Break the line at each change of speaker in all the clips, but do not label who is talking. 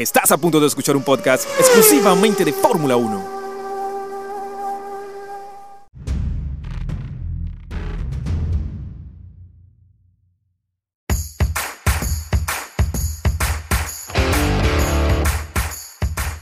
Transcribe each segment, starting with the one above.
Estás a punto de escuchar un podcast exclusivamente de Fórmula 1.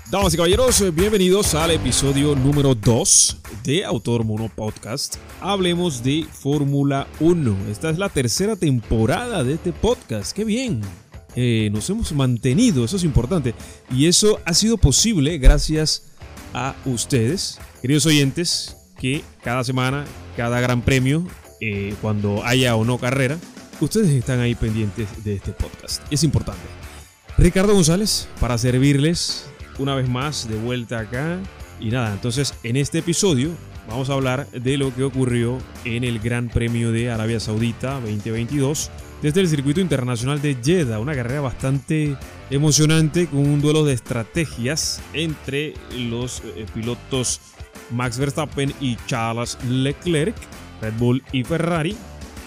Damas y caballeros, bienvenidos al episodio número 2 de Autor Mono Podcast. Hablemos de Fórmula 1. Esta es la tercera temporada de este podcast. ¡Qué bien! Eh, nos hemos mantenido, eso es importante. Y eso ha sido posible gracias a ustedes, queridos oyentes, que cada semana, cada gran premio, eh, cuando haya o no carrera, ustedes están ahí pendientes de este podcast. Es importante. Ricardo González, para servirles una vez más de vuelta acá. Y nada, entonces en este episodio vamos a hablar de lo que ocurrió en el Gran Premio de Arabia Saudita 2022 desde el circuito internacional de Jeddah, una carrera bastante emocionante con un duelo de estrategias entre los eh, pilotos Max Verstappen y Charles Leclerc, Red Bull y Ferrari,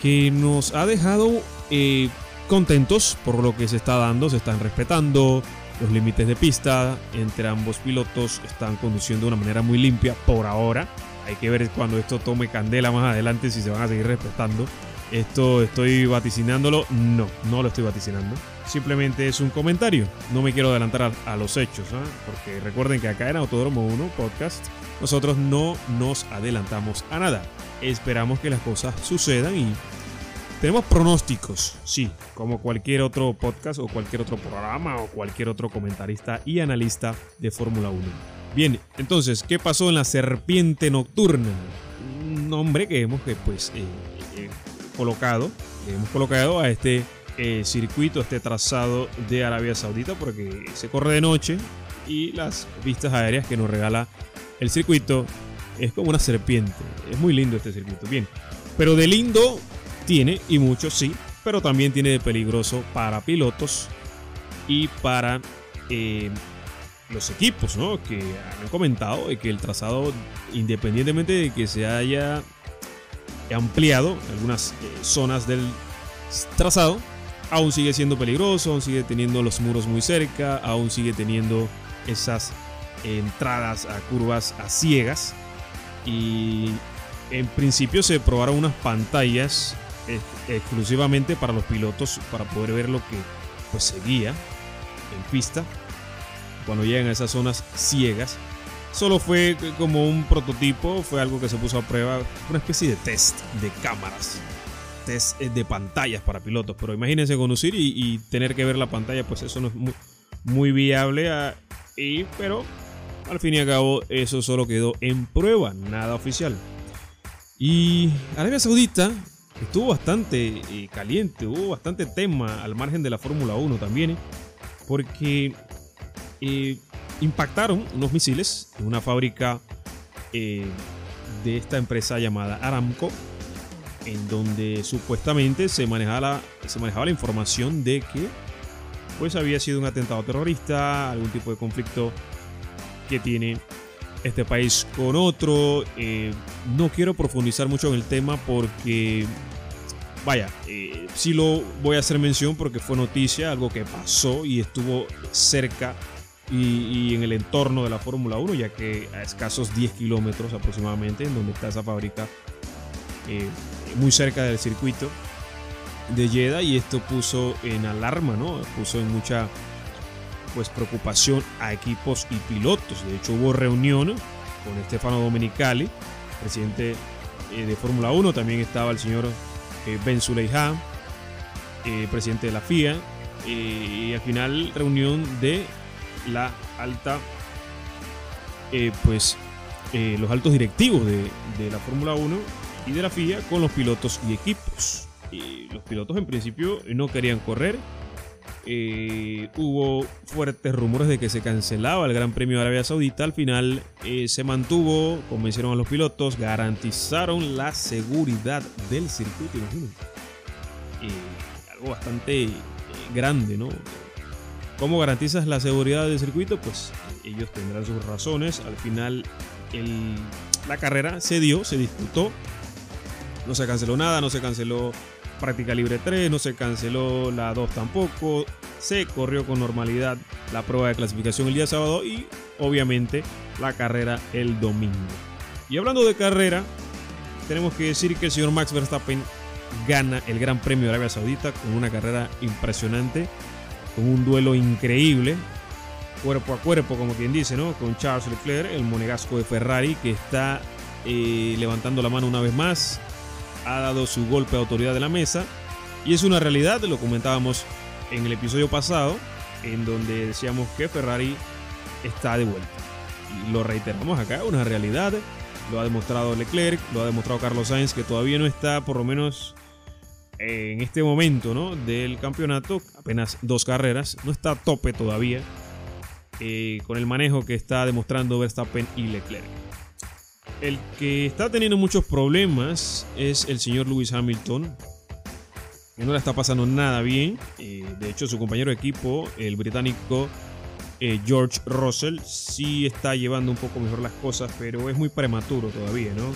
que nos ha dejado eh, contentos por lo que se está dando, se están respetando, los límites de pista entre ambos pilotos están conduciendo de una manera muy limpia por ahora. Hay que ver cuando esto tome candela más adelante si se van a seguir respetando. Esto estoy vaticinándolo. No, no lo estoy vaticinando. Simplemente es un comentario. No me quiero adelantar a, los hechos, ¿ah? porque recuerden que acá en Autódromo 1 Podcast nosotros no nos adelantamos a nada. Esperamos que las cosas sucedan y tenemos pronósticos, sí, como cualquier otro podcast o cualquier otro programa o cualquier otro comentarista y analista de Fórmula 1. Bien, entonces, ¿qué pasó en la serpiente nocturna? Un nombre que hemos pues, eh, eh, colocado, hemos colocado a este eh, circuito, este trazado de Arabia Saudita, porque se corre de noche y las vistas aéreas que nos regala el circuito es como una serpiente. Es muy lindo este circuito. Bien, pero de lindo tiene, y mucho sí, pero también tiene de peligroso para pilotos y para eh, los equipos, ¿no? Que han comentado que el trazado, independientemente de que se haya ampliado algunas eh, zonas del trazado, aún sigue siendo peligroso, aún sigue teniendo los muros muy cerca, aún sigue teniendo esas entradas a curvas a ciegas. Y en principio se probaron unas pantallas exclusivamente para los pilotos para poder ver lo que pues seguía en pista cuando llegan a esas zonas ciegas. Solo fue como un prototipo, fue algo que se puso a prueba, una especie de test de cámaras, test eh, de pantallas para pilotos. Pero imagínense conducir y, tener que ver la pantalla, pues eso no es muy, viable. Ah, y, pero al fin y al cabo, eso solo quedó en prueba, nada oficial. Y Arabia Saudita estuvo bastante eh, caliente, hubo bastante tema al margen de la Fórmula 1 también, porque eh, impactaron unos misiles en una fábrica eh, de esta empresa llamada Aramco, en donde supuestamente se manejaba, la, se manejaba la información de que pues había sido un atentado terrorista, algún tipo de conflicto que tiene este país con otro. no quiero profundizar mucho en el tema porque vaya, eh, sí lo voy a hacer mención porque fue noticia, algo que pasó y estuvo cerca y, en el entorno de la Fórmula 1, ya que a escasos 10 kilómetros aproximadamente, en donde está esa fábrica, eh, muy cerca del circuito de Jeddah, y esto puso en alarma, ¿no? Puso en mucha pues preocupación a equipos y pilotos. De hecho, hubo reunión con Stefano Domenicali, presidente eh, de Fórmula 1, también estaba el señor eh, Ben Suleija, eh, presidente de la FIA, y al final reunión de la alta, pues los altos directivos de, la Fórmula 1 y de la FIA con los pilotos y equipos. los pilotos en principio no querían correr. hubo fuertes rumores de que se cancelaba el Gran Premio de Arabia Saudita. Al final se mantuvo, convencieron a los pilotos, garantizaron la seguridad del circuito. algo bastante grande, ¿no? ¿Cómo garantizas la seguridad del circuito? Pues ellos tendrán sus razones. Al final la carrera se dio, se disputó. No se canceló nada, no se canceló práctica libre 3, no se canceló la 2 tampoco. se corrió con normalidad la prueba de clasificación el día sábado y obviamente la carrera el domingo. Y hablando de carrera, tenemos que decir que el señor Max Verstappen gana el Gran Premio de Arabia Saudita con una carrera impresionante, con un duelo increíble, cuerpo a cuerpo, como quien dice, ¿no? Con Charles Leclerc, el monegasco de Ferrari, que está eh, levantando la mano una vez más, ha dado su golpe de autoridad de la mesa, y es una realidad, lo comentábamos en el episodio pasado, en donde decíamos que Ferrari está de vuelta. Lo reiteramos acá, una realidad. Lo ha demostrado Leclerc, lo ha demostrado Carlos Sainz, que todavía no está, por lo menos en este momento ¿no? del campeonato, apenas dos carreras, no está a tope todavía eh, con el manejo que está demostrando Verstappen y Leclerc. El que está teniendo muchos problemas es el señor Lewis Hamilton, que no le está pasando nada bien. Eh, de hecho, su compañero de equipo, el británico eh, George Russell, sí está llevando un poco mejor las cosas, pero es muy prematuro todavía, ¿no?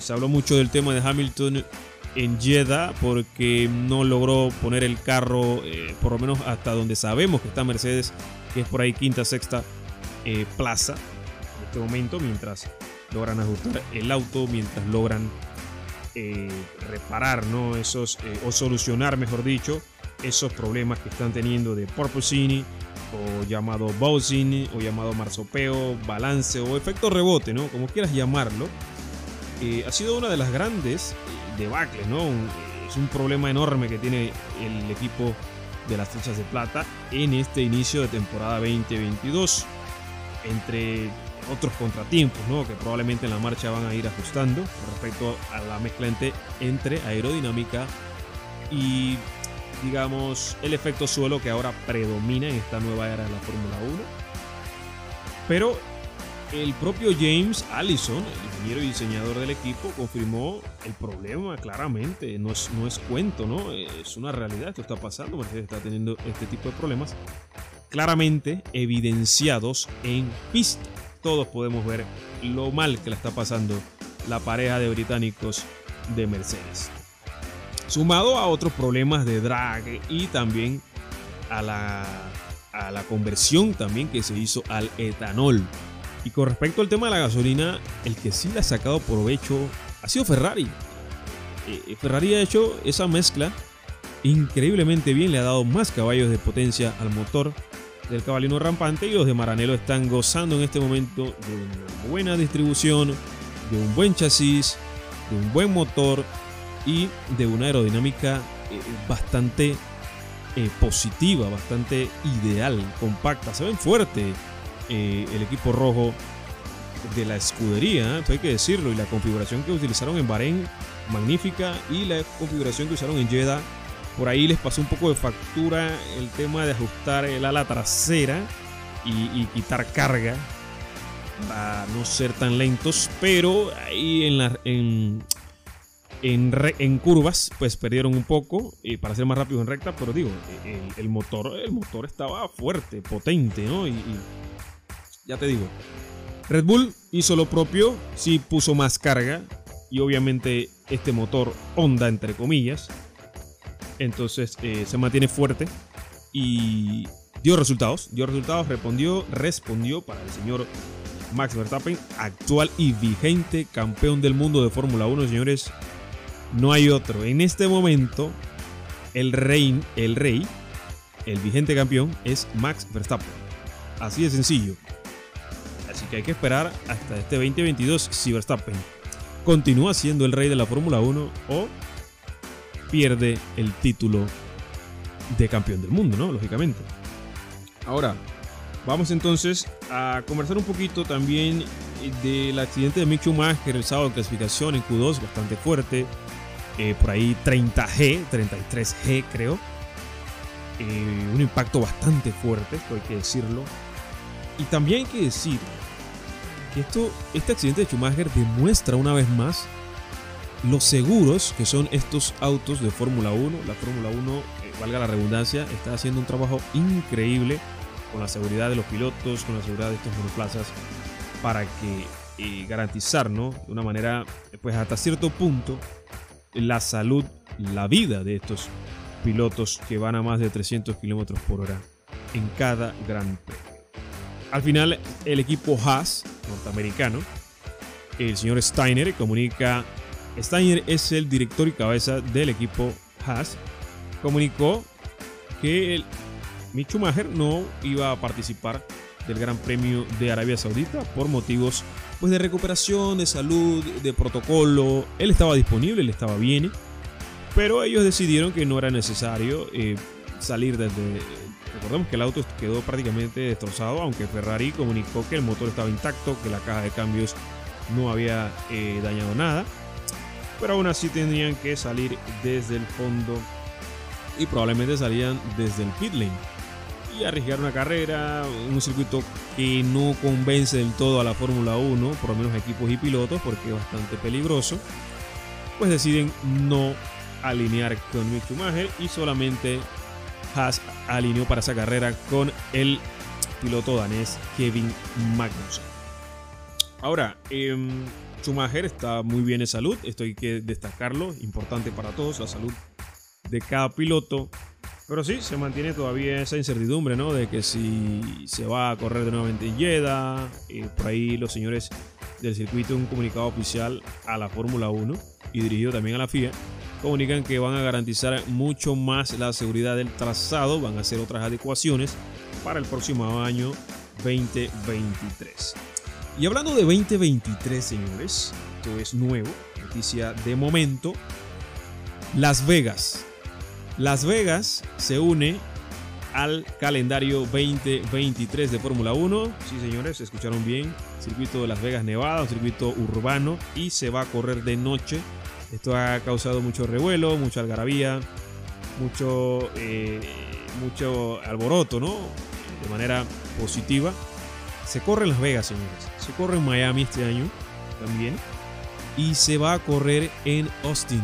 se habló mucho del tema de Hamilton en Jeddah porque no logró poner el carro, eh, por lo menos hasta donde sabemos que está Mercedes, que es por ahí quinta, sexta eh, plaza en este momento, mientras logran ajustar el auto, mientras logran eh, reparar, ¿no? Esos, o solucionar, mejor dicho, esos problemas que están teniendo de porpoising o llamado bouncing o llamado marsopeo, balance o efecto rebote, ¿no? Como quieras llamarlo. ha sido una de las grandes debacle, ¿no? es un problema enorme que tiene el equipo de las flechas de plata en este inicio de temporada 2022. Entre otros contratiempos, ¿no? Que probablemente en la marcha van a ir ajustando respecto a la mezcla entre aerodinámica y digamos el efecto suelo que ahora predomina en esta nueva era de la Fórmula 1. Pero el propio James Allison, ingeniero y diseñador del equipo, confirmó el problema claramente. No es, no es cuento, ¿no? Es una realidad. Esto está pasando. Mercedes está teniendo este tipo de problemas claramente evidenciados en pista. Todos podemos ver lo mal que le está pasando la pareja de británicos de Mercedes. Sumado a otros problemas de drag y también a la, a la conversión también que se hizo al etanol y con respecto al tema de la gasolina, el que sí le ha sacado provecho ha sido Ferrari. Eh, eh, Ferrari ha hecho esa mezcla increíblemente bien, le ha dado más caballos de potencia al motor del cabalino rampante y los de Maranello están gozando en este momento de una buena distribución, de un buen chasis, de un buen motor y de una aerodinámica eh, bastante positiva, bastante ideal, compacta. Se ven fuerte eh, el equipo rojo de la escudería, hay que decirlo, y la configuración que utilizaron en Bahrein, magnífica, y la configuración que usaron en Jeddah, por ahí les pasó un poco de factura el tema de ajustar el ala trasera y, quitar carga para no ser tan lentos, pero ahí en, la, en, en, curvas pues perdieron un poco y para ser más rápidos en recta, pero digo, el, motor, el motor estaba fuerte, potente, ¿no? y ya te digo. Red Bull hizo lo propio, sí puso más carga y obviamente este motor Honda entre comillas. Entonces eh, se mantiene fuerte y dio resultados, dio resultados, respondió, respondió para el señor Max Verstappen, actual y vigente campeón del mundo de Fórmula 1, señores. No hay otro. En este momento, el rey, el rey, el vigente campeón es Max Verstappen. Así de sencillo. Que hay que esperar hasta este 2022 si Verstappen continúa siendo el rey de la Fórmula 1 o pierde el título de campeón del mundo, ¿no? Lógicamente. Ahora, vamos entonces a conversar un poquito también del accidente de Mick Schumacher el sábado de clasificación en Q2, bastante fuerte. Eh, por ahí 30G, 33G creo. Eh, un impacto bastante fuerte, esto hay que decirlo. Y también hay que decir esto, este accidente de Schumacher demuestra una vez más los seguros que son estos autos de Fórmula 1. La Fórmula 1, eh, valga la redundancia, está haciendo un trabajo increíble con la seguridad de los pilotos, con la seguridad de estos monoplazas, para que eh, garantizar, ¿no? De una manera, pues hasta cierto punto, la salud, la vida de estos pilotos que van a más de 300 kilómetros por hora en cada Gran Premio. Al final, el equipo Haas, norteamericano, el señor Steiner comunica, Steiner es el director y cabeza del equipo Haas, comunicó que el Mick Schumacher no iba a participar del Gran Premio de Arabia Saudita por motivos pues, de recuperación, de salud, de protocolo. Él estaba disponible, él estaba bien, pero ellos decidieron que no era necesario eh, salir desde... Recordemos que el auto quedó prácticamente destrozado, aunque Ferrari comunicó que el motor estaba intacto, que la caja de cambios no había eh, dañado nada. Pero aún así tendrían que salir desde el fondo y probablemente salían desde el pit lane y arriesgar una carrera, un circuito que no convence del todo a la Fórmula 1, por lo menos equipos y pilotos, porque es bastante peligroso, pues deciden no alinear con Mick Schumacher y solamente Haas alineó para esa carrera con el piloto danés Kevin Magnussen. Ahora, eh, Schumacher está muy bien en salud, esto hay que destacarlo, importante para todos, la salud de cada piloto. Pero sí, se mantiene todavía esa incertidumbre, ¿no? De que si se va a correr de nuevamente en Jeddah. Eh, por ahí los señores del circuito, un comunicado oficial a la Fórmula 1 y dirigido también a la FIA, comunican que van a garantizar mucho más la seguridad del trazado, van a hacer otras adecuaciones para el próximo año 2023. Y hablando de 2023, señores, esto es nuevo, noticia de momento. Las Vegas las Vegas se une al calendario 2023 de Fórmula 1. Sí, señores, escucharon bien. Circuito de Las Vegas, Nevada, un circuito urbano y se va a correr de noche. Esto ha causado mucho revuelo, mucha algarabía, mucho, eh, mucho alboroto, ¿no? De manera positiva. Se corre en Las Vegas, señores. Se corre en Miami este año también. Y se va a correr en Austin.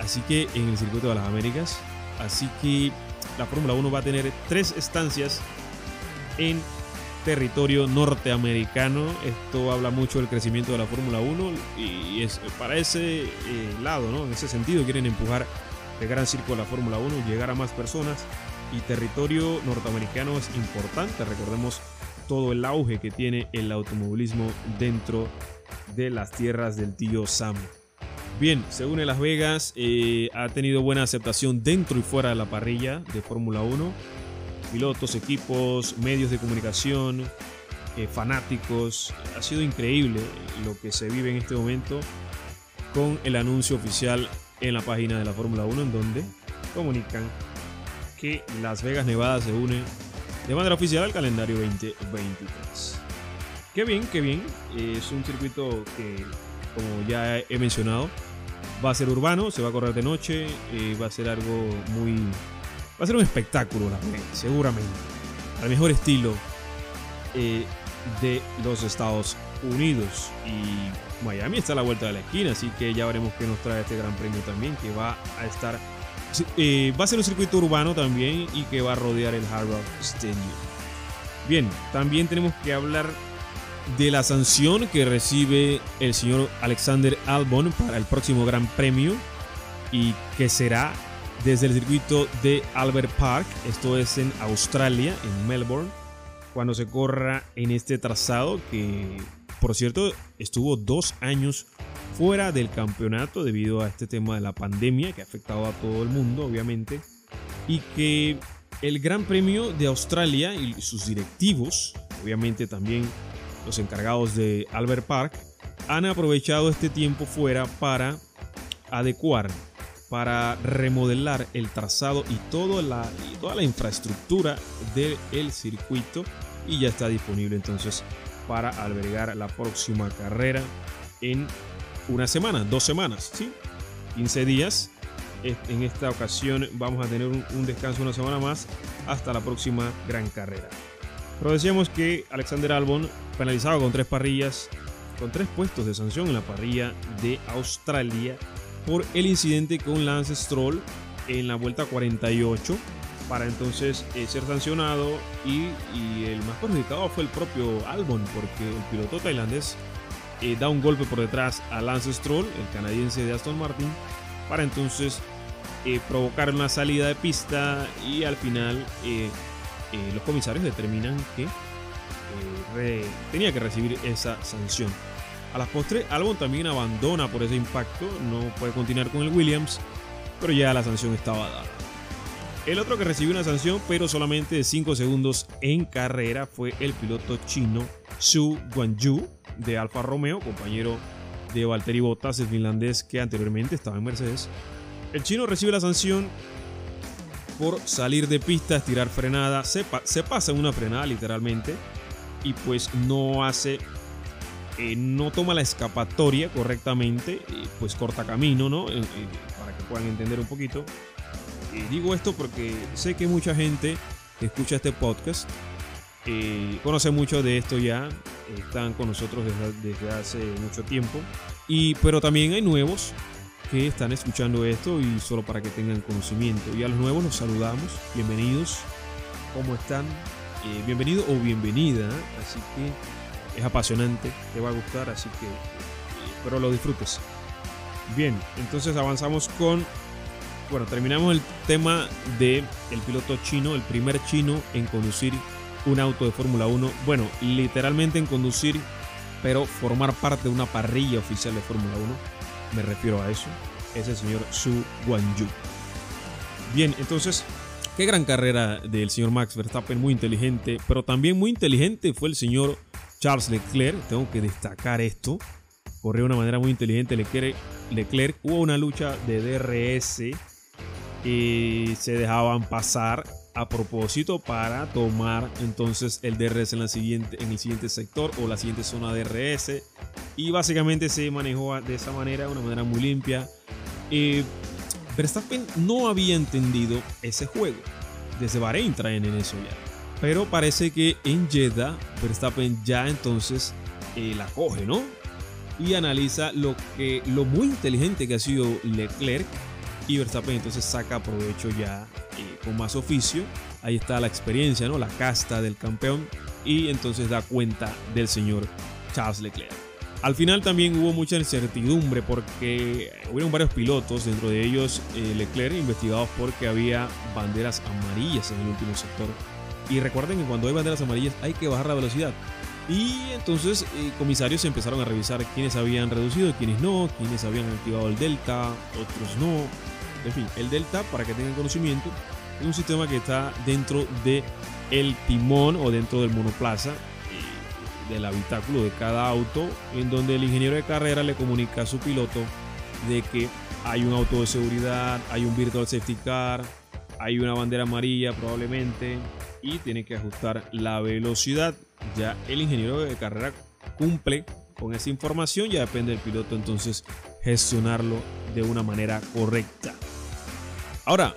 Así que en el circuito de las Américas. Así que la Fórmula 1 va a tener tres estancias en territorio norteamericano. Esto habla mucho del crecimiento de la Fórmula 1 y es para ese eh, lado, ¿no? En ese sentido quieren empujar el gran circo de la Fórmula 1, llegar a más personas y territorio norteamericano es importante. Recordemos todo el auge que tiene el automovilismo dentro de las tierras del tío Sam. Bien, según Las Vegas, eh, ha tenido buena aceptación dentro y fuera de la parrilla de Fórmula 1. Pilotos, equipos, medios de comunicación, eh, fanáticos. Ha sido increíble lo que se vive en este momento con el anuncio oficial en la página de la Fórmula 1 en donde comunican que Las Vegas, Nevada se une de manera oficial al calendario 2023. Qué bien, qué bien. Es un circuito que como ya he mencionado. Va a ser urbano, se va a correr de noche, eh, va a ser algo muy... Va a ser un espectáculo, seguramente. Al mejor estilo eh, de los Estados Unidos. Y Miami está a la vuelta de la esquina, así que ya veremos qué nos trae este gran premio también, que va a estar... Eh, va a ser un circuito urbano también y que va a rodear el Hard Rock Stadium. Bien, también tenemos que hablar de la sanción que recibe el señor Alexander Albon para el próximo Gran Premio y que será desde el circuito de Albert Park, esto es en Australia, en Melbourne, cuando se corra en este trazado que, por cierto, estuvo dos años fuera del campeonato debido a este tema de la pandemia que ha afectado a todo el mundo, obviamente, y que el Gran Premio de Australia y sus directivos, obviamente también los encargados de Albert Park, han aprovechado este tiempo fuera para adecuar, para remodelar el trazado y, toda la, infraestructura del circuito y ya está disponible entonces para albergar la próxima carrera en una semana, dos semanas, ¿sí? 15 días. En esta ocasión vamos a tener un descanso una semana más hasta la próxima gran carrera. Pero decíamos que Alexander Albon penalizado con tres parrillas, con tres puestos de sanción en la parrilla de Australia por el incidente con Lance Stroll en la vuelta 48 para entonces eh, ser sancionado y, el más perjudicado fue el propio Albon porque el piloto tailandés eh, da un golpe por detrás a Lance Stroll, el canadiense de Aston Martin, para entonces eh, provocar una salida de pista y al final eh, eh, los comisarios determinan que tenía que recibir esa sanción. A las postres, Albon también abandona por ese impacto, no puede continuar con el Williams, pero ya la sanción estaba dada. El otro que recibió una sanción, pero solamente de 5 segundos en carrera, fue el piloto chino Su Guanyu de Alfa Romeo, compañero de Valtteri Bottas, el finlandés que anteriormente estaba en Mercedes. El chino recibe la sanción por salir de pista, estirar frenada, se, se pasa una frenada literalmente y pues no hace, eh, no toma la escapatoria correctamente, pues corta camino, ¿no? Eh, eh, para que puedan entender un poquito. digo esto porque sé que mucha gente que escucha este podcast conoce mucho de esto ya, están con nosotros desde, desde hace mucho tiempo, y, pero también hay nuevos que están escuchando esto y solo para que tengan conocimiento. Y a los nuevos los saludamos. Bienvenidos. ¿Cómo están? Eh, bienvenido o bienvenida. Así que es apasionante, te va a gustar, así que espero lo disfrutes. Bien, entonces avanzamos con bueno, terminamos el tema de el piloto chino, el primer chino en conducir un auto de Fórmula 1. Bueno, literalmente en conducir, pero formar parte de una parrilla oficial de Fórmula 1 me refiero a eso, es el señor Su Guanyu. Bien, entonces, qué gran carrera del señor Max Verstappen, muy inteligente, pero también muy inteligente fue el señor Charles Leclerc, tengo que destacar esto, corrió de una manera muy inteligente Leclerc, Leclerc. Hubo una lucha de DRS y se dejaban pasar a propósito para tomar entonces el DRS en, la siguiente, en el siguiente sector o la siguiente zona DRS. Y básicamente se manejó de esa manera, de una manera muy limpia. Eh, Verstappen no había entendido ese juego. Desde Bahrein traen en eso ya. Pero parece que en Jeddah Verstappen ya entonces eh, la coge, ¿no? Y analiza lo, que, lo muy inteligente que ha sido Leclerc. Y Verstappen entonces saca provecho ya con más oficio. Ahí está la experiencia, ¿no? La casta del campeón. Y entonces da cuenta del señor Charles Leclerc. Al final también hubo mucha incertidumbre porque hubieron varios pilotos, dentro de ellos eh, Leclerc, investigados porque había banderas amarillas en el último sector. Y recuerden que cuando hay banderas amarillas hay que bajar la velocidad. Y entonces eh, comisarios empezaron a revisar quiénes habían reducido quiénes no, quiénes habían activado el delta, otros no. En fin, el delta, para que tengan conocimiento, es un sistema que está dentro de el timón o dentro del monoplaza eh, del habitáculo de cada auto, en donde el ingeniero de carrera le comunica a su piloto de que hay un auto de seguridad, hay un virtual safety car, hay una bandera amarilla probablemente y tiene que ajustar la velocidad. Ya el ingeniero de carrera cumple con esa información, ya depende del piloto entonces gestionarlo de una manera correcta. Ahora,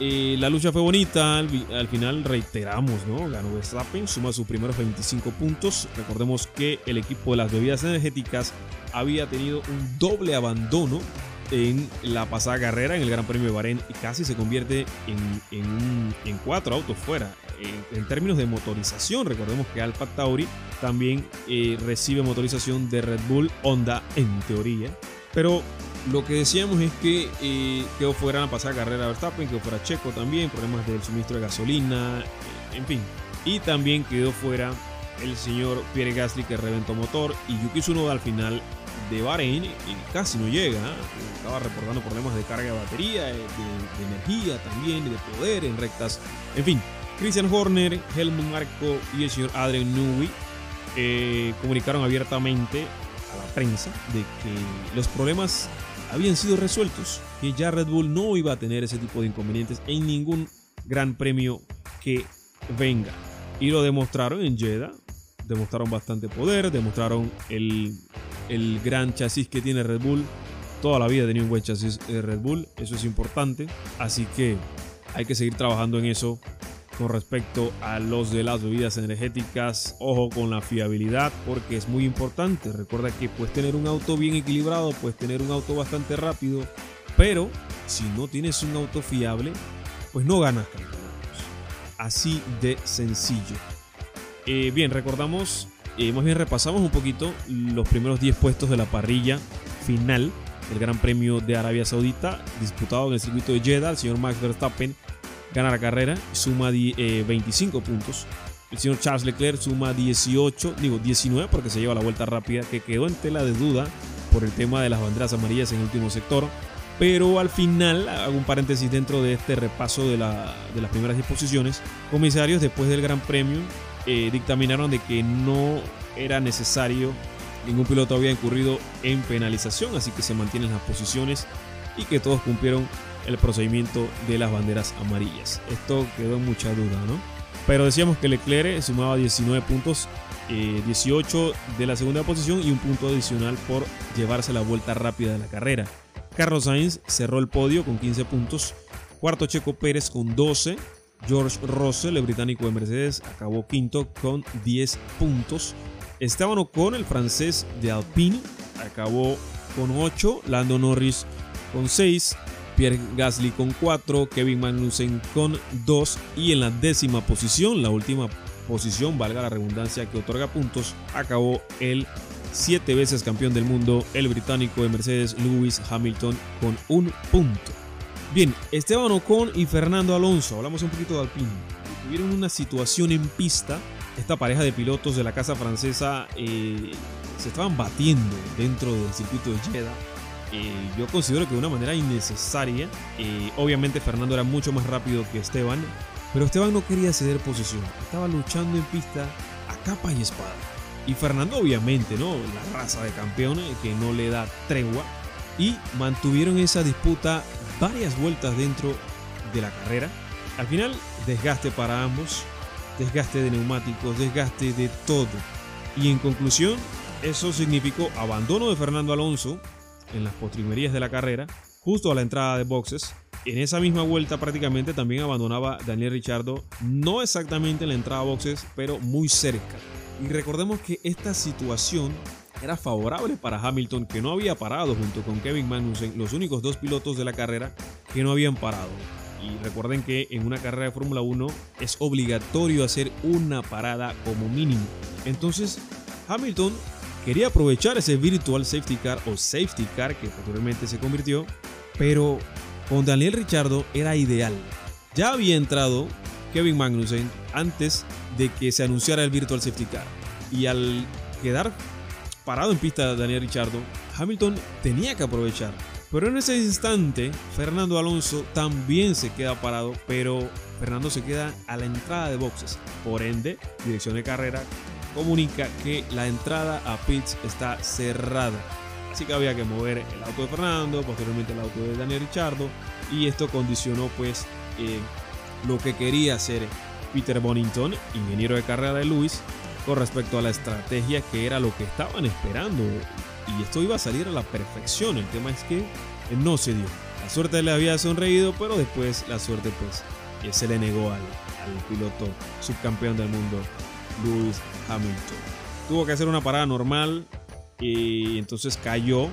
eh, la lucha fue bonita, al, final reiteramos, ¿no? Ganó Verstappen, suma sus primeros 25 puntos. Recordemos que el equipo de las bebidas energéticas había tenido un doble abandono en la pasada carrera en el Gran Premio de Bahrein y casi se convierte en, cuatro autos fuera. En, términos de motorización, recordemos que Alfa Tauri también eh, recibe motorización de Red Bull Honda en teoría. Pero lo que decíamos es que eh, quedó fuera la pasada carrera Verstappen, quedó fuera Checo también, problemas del suministro de gasolina, eh, en fin. Y también quedó fuera el señor Pierre Gasly que reventó motor y Yuki Tsunoda al final de Bahrein y casi no llega. ¿eh? Estaba reportando problemas de carga de batería, de, energía también, de poder en rectas. En fin, Christian Horner, Helmut Marco y el señor Adrian Newey comunicaron abiertamente a la prensa de que los problemas habían sido resueltos, que ya Red Bull no iba a tener ese tipo de inconvenientes en ningún gran premio que venga. Y lo demostraron en Jeddah, demostraron bastante poder, demostraron el, el gran chasis que tiene Red Bull. Toda la vida tenía un buen chasis de Red Bull, eso es importante. Así que hay que seguir trabajando en eso con respecto a los de las bebidas energéticas. Ojo con la fiabilidad porque es muy importante. Recuerda que puedes tener un auto bien equilibrado, puedes tener un auto bastante rápido, pero si no tienes un auto fiable, pues no ganas. Así de sencillo. Eh, bien, recordamos, eh, más bien repasamos un poquito los primeros 10 puestos de la parrilla final el Gran Premio de Arabia Saudita, disputado en el circuito de Jeddah. El señor Max Verstappen gana la carrera, suma 25 eh, puntos. El señor Charles Leclerc suma 18, digo 19 porque se lleva la vuelta rápida, que quedó en tela de duda por el tema de las banderas amarillas en el último sector. Pero al final, hago un paréntesis dentro de este repaso de, las primeras disposiciones, comisarios después del Gran Premio eh, dictaminaron de que no era necesario, ningún piloto había incurrido en penalización, así que se mantienen las posiciones y que todos cumplieron el procedimiento de las banderas amarillas. Esto quedó en mucha duda, ¿no? Pero decíamos que Leclerc sumaba 19 puntos, 18 eh, de la segunda posición y un punto adicional por llevarse la vuelta rápida de la carrera. Carlos Sainz cerró el podio con 15 puntos, cuarto Checo Pérez con 12, George Russell, el británico de Mercedes, acabó quinto con 10 puntos. Esteban Ocon, el francés de Alpine, acabó con 8, Lando Norris con 6, Pierre Gasly con 4, Kevin Magnussen con 2 y en la décima posición, la última posición, valga la redundancia que otorga puntos, acabó el siete veces campeón del mundo, el británico de Mercedes Lewis Hamilton con un punto. Bien, Esteban Ocon y Fernando Alonso, hablamos un poquito de Alpine, tuvieron una situación en pista. Esta pareja de pilotos de la casa francesa eh, se estaban batiendo dentro del circuito de Jeddah eh, yo considero que de una manera innecesaria. Eh, obviamente Fernando era mucho más rápido que Esteban, pero Esteban no quería ceder posición. Estaba luchando en pista a capa y espada. Y Fernando obviamente, ¿no? La raza de campeón eh, que no le da tregua. Y mantuvieron esa disputa varias vueltas dentro de la carrera. Al final, desgaste para ambos. Desgaste de neumáticos, desgaste de todo. Y en conclusión, eso significó abandono de Fernando Alonso en las postrimerías de la carrera, justo a la entrada de boxes. En esa misma vuelta prácticamente también abandonaba Daniel Richardo, no exactamente en la entrada a boxes, pero muy cerca. Y recordemos que esta situación era favorable para Hamilton, que no había parado junto con Kevin Magnussen, los únicos dos pilotos de la carrera que no habían parado. Y recuerden que en una carrera de Fórmula 1 es obligatorio hacer una parada como mínimo. Entonces, Hamilton quería aprovechar ese virtual safety car o safety car que posteriormente se convirtió, pero con Daniel Richardo era ideal. Ya había entrado Kevin Magnussen antes de que se anunciara el virtual safety car y al quedar parado en pista Daniel Richardo, Hamilton tenía que aprovechar. Pero en ese instante, Fernando Alonso también se queda parado, pero Fernando se queda a la entrada de boxes. Por ende, dirección de carrera comunica que la entrada a pits está cerrada. Así que había que mover el auto de Fernando, posteriormente el auto de Daniel Richardo y esto condicionó pues eh, lo que quería hacer Peter Bonington, ingeniero de carrera de Lewis, con respecto a la estrategia que era lo que estaban esperando y esto iba a salir a la perfección. El tema es que no se dio. La suerte le había sonreído, pero después la suerte pues eh, se le negó al piloto subcampeón del mundo Lewis Hamilton. Tuvo que hacer una parada normal y entonces cayó,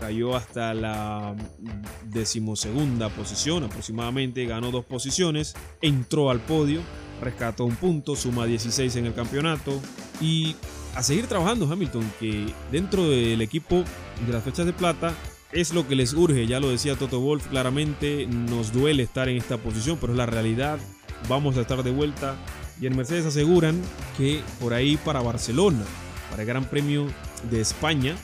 cayó hasta la decimosegunda posición aproximadamente, ganó dos posiciones, entró al podio, rescató un punto, suma 16 en el campeonato y a seguir trabajando Hamilton, que dentro del equipo de las fechas de plata es lo que les urge, ya lo decía Toto Wolf, claramente nos duele estar en esta posición, pero es la realidad, vamos a estar de vuelta y en Mercedes aseguran que por ahí para Barcelona, para el Gran Premio de España,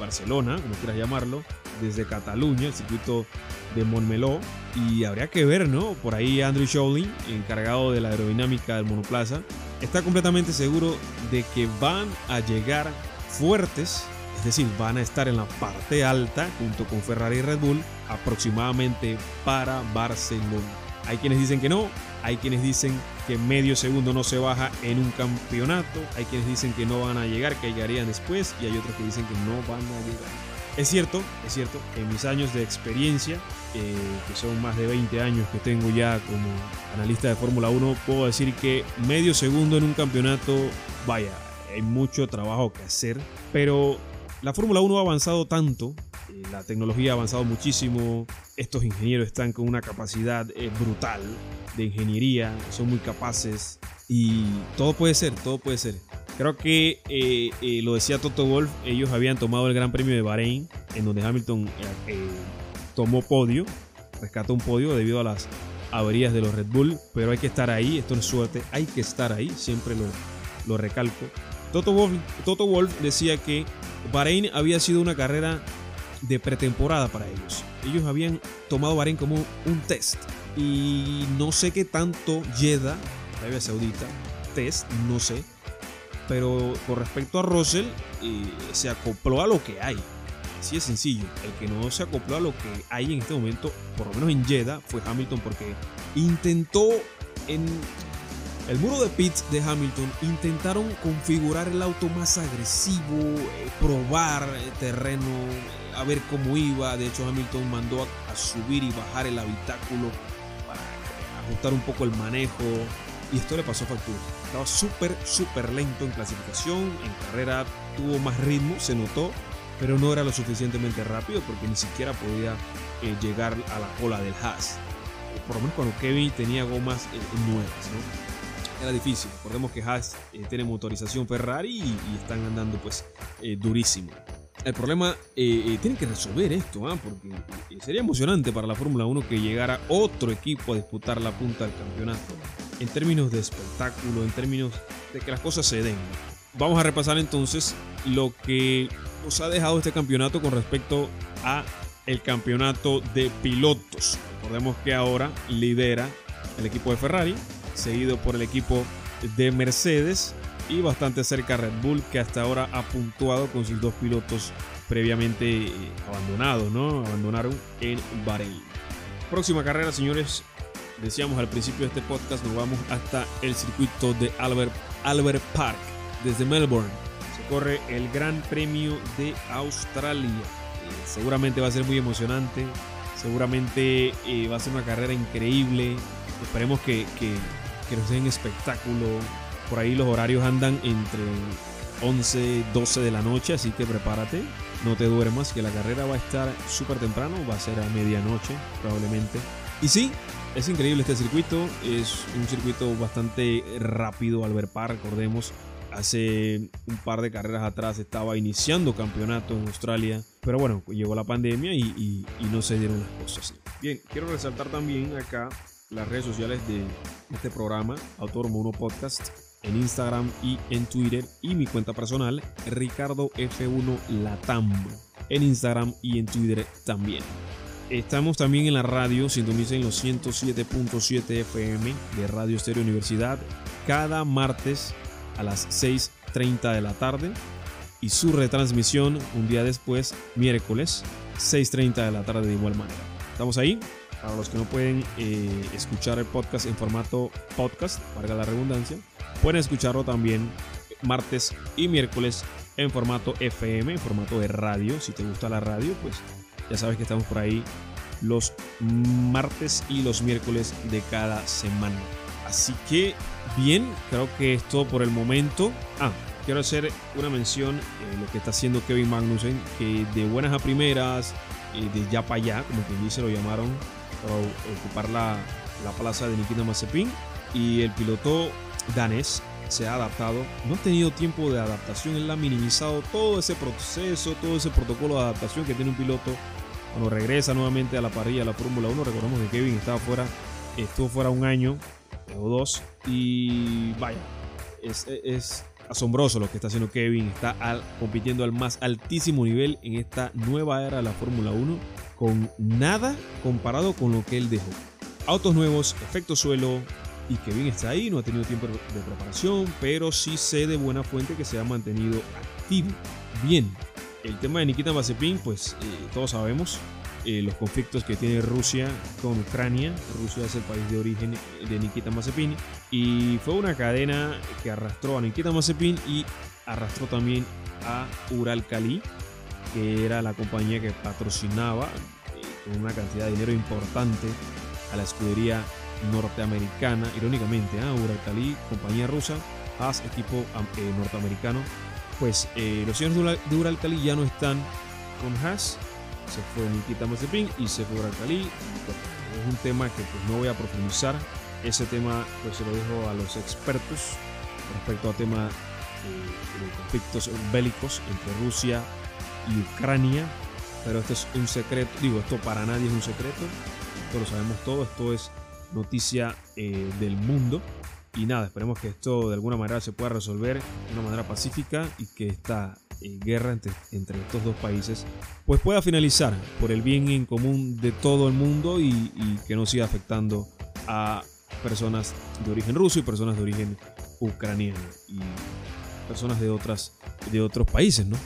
Barcelona, como quieras llamarlo, desde Cataluña, el circuito de Montmeló. Y habría que ver, ¿no? Por ahí Andrew Showley, encargado de la aerodinámica del monoplaza, está completamente seguro de que van a llegar fuertes, es decir, van a estar en la parte alta junto con Ferrari y Red Bull aproximadamente para Barcelona. Hay quienes dicen que no, hay quienes dicen que medio segundo no se baja en un campeonato. Hay quienes dicen que no van a llegar, que llegarían después. Y hay otros que dicen que no van a llegar. Es cierto, es cierto, en mis años de experiencia, eh, que son más de 20 años que tengo ya como analista de Fórmula 1, puedo decir que medio segundo en un campeonato, vaya, hay mucho trabajo que hacer. Pero la Fórmula 1 ha avanzado tanto la tecnología ha avanzado muchísimo, estos ingenieros están con una capacidad eh, brutal de ingeniería, son muy capaces y todo puede ser, todo puede ser. Creo que eh, eh, lo decía Toto Wolf, ellos habían tomado el Gran Premio de Bahrein en donde Hamilton tomó podio, rescató un podio debido a las averías de los Red Bull, pero hay que estar ahí, esto es suerte, hay que estar ahí, siempre lo, lo recalco. Toto Wolf, Toto Wolf decía que Bahrein había sido una carrera de pretemporada para ellos. Ellos habían tomado Bahrein como un test y no sé qué tanto Jeddah, Arabia Saudita, test, no sé. Pero con respecto a Russell, eh, se acopló a lo que hay. Así es sencillo. El que no se acopló a lo que hay en este momento, por lo menos en Jeddah, fue Hamilton porque intentó en el muro de pits de Hamilton intentaron configurar el auto más agresivo, eh, probar el terreno, a ver cómo iba. De hecho, Hamilton mandó a, subir y bajar el habitáculo para ajustar un poco el manejo. Y esto le pasó factura. Estaba súper, súper lento en clasificación. En carrera tuvo más ritmo, se notó pero no era lo suficientemente rápido porque ni siquiera podía eh, llegar a la cola del Haas. Por lo menos cuando Kevin tenía gomas eh, nuevas, ¿no? Era difícil. Recordemos que Haas eh, tiene motorización Ferrari y, están andando pues durísimo. El problema, tienen que resolver esto, ¿ah? porque sería emocionante para la Fórmula 1 que llegara otro equipo a disputar la punta del campeonato. En términos de espectáculo, en términos de que las cosas se den. Vamos a repasar entonces lo que nos ha dejado este campeonato con respecto a el campeonato de pilotos. Recordemos que ahora lidera el equipo de Ferrari, seguido por el equipo de Mercedes y bastante cerca Red Bull, que hasta ahora ha puntuado con sus dos pilotos previamente eh, abandonados, ¿no? Abandonaron en Bahrein. Próxima carrera, señores. Decíamos al principio de este podcast, nos vamos hasta el circuito de Albert, Albert Park, desde Melbourne corre el Gran Premio de Australia. Eh, seguramente va a ser muy emocionante, seguramente eh, va a ser una carrera increíble. Esperemos que, que, que nos den espectáculo. Por ahí los horarios andan entre 11, 12 de la noche, así que prepárate, no te duermas, que la carrera va a estar súper temprano, va a ser a medianoche probablemente. Y sí, es increíble este circuito, es un circuito bastante rápido al ver par, recordemos, Hace un par de carreras atrás estaba iniciando campeonato en Australia, pero bueno, llegó la pandemia y, no se dieron las cosas. Bien, quiero resaltar también acá las redes sociales de este programa, Autor Mono Podcast, en Instagram y en Twitter, y mi cuenta personal, Ricardo F1 Latam, en Instagram y en Twitter también. Estamos también en la radio, sintonicen los 107.7 FM de Radio Estéreo Universidad cada martes a las 6.30 de la tarde y su retransmisión un día después, miércoles, 6.30 de la tarde de igual manera. Estamos ahí. Para los que no pueden eh, escuchar el podcast en formato podcast, valga la redundancia, pueden escucharlo también martes y miércoles en formato FM, en formato de radio. Si te gusta la radio, pues ya sabes que estamos por ahí los martes y los miércoles de cada semana. Así que bien, creo que es todo por el momento. Ah, quiero hacer una mención en lo que está haciendo Kevin Magnussen, que de buenas a primeras, eh, de ya para allá, como quien dice, lo llamaron para ocupar la, plaza de Nikita Mazepin. Y el piloto danés se ha adaptado, no ha tenido tiempo de adaptación, él ha minimizado todo ese proceso, todo ese protocolo de adaptación que tiene un piloto cuando regresa nuevamente a la parrilla de la Fórmula 1. Recordemos que Kevin estaba fuera, estuvo fuera un año o dos. Y vaya, es, asombroso lo que está haciendo Kevin. Está compitiendo al más altísimo nivel en esta nueva era de la Fórmula 1 con nada comparado con lo que él dejó. Autos nuevos, efecto suelo, y Kevin está ahí, no ha tenido tiempo de preparación, pero sí sé de buena fuente que se ha mantenido activo. Bien, el tema de Nikita Mazepin, pues eh, todos sabemos, eh, los conflictos que tiene Rusia con Ucrania. Rusia es el país de origen de Nikita Mazepin y fue una cadena que arrastró a Nikita Mazepin y arrastró también a Uralkali, que era la compañía que patrocinaba eh, con una cantidad de dinero importante a la escudería norteamericana. Irónicamente, ¿eh? Uralkali, compañía rusa, Haas, equipo eh, norteamericano. Pues los señores de Uralkali ya no están con Haas, se fue Nikita Mazepin y se fue Cali. Es un tema que pues, no voy a profundizar. Ese tema pues se lo dejo a los expertos respecto a tema de conflictos bélicos entre Rusia y Ucrania. pero esto es un secreto, digo, esto para nadie es un secreto, esto lo sabemos todo, esto es noticia eh, del mundo. Y nada, esperemos que esto de alguna manera se pueda resolver de una manera pacífica y que esta eh, guerra entre, entre, estos dos países pues pueda finalizar por el bien en común de todo el mundo y, y que no siga afectando a personas de origen ruso y personas de origen ucraniano y personas de, otras, de otros países, ¿no?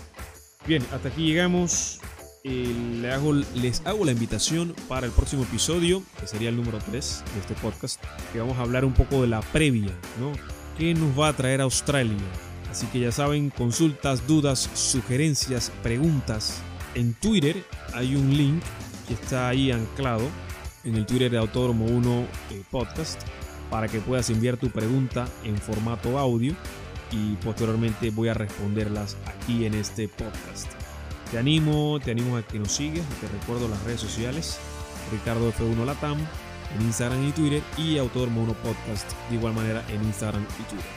Bien, hasta aquí llegamos. Le hago, les hago la invitación para el próximo episodio, que sería el número 3 de este podcast, que vamos a hablar un poco de la previa, ¿no? ¿Qué nos va a traer Australia? Así que ya saben, consultas, dudas, sugerencias, preguntas. En Twitter hay un link que está ahí anclado en el Twitter de Autódromo 1 eh, Podcast para que puedas enviar tu pregunta en formato audio y posteriormente voy a responderlas aquí en este podcast. Te animo, te animo a que nos sigas, te recuerdo las redes sociales, Ricardo F1 Latam en Instagram y Twitter y Autódromo 1 Podcast de igual manera en Instagram y Twitter.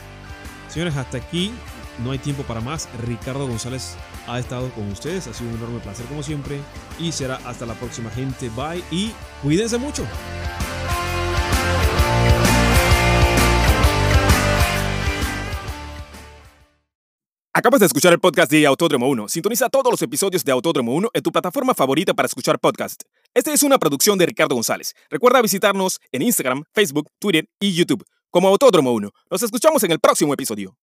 Señores, hasta aquí no hay tiempo para más. Ricardo González ha estado con ustedes, ha sido un enorme placer como siempre y será hasta la próxima gente. Bye y cuídense mucho.
Acabas de escuchar el podcast de Autódromo 1. Sintoniza todos los episodios de Autódromo 1 en tu plataforma favorita para escuchar podcast. Esta es una producción de Ricardo González. Recuerda visitarnos en Instagram, Facebook, Twitter y YouTube como Autódromo 1. Nos escuchamos en el próximo episodio.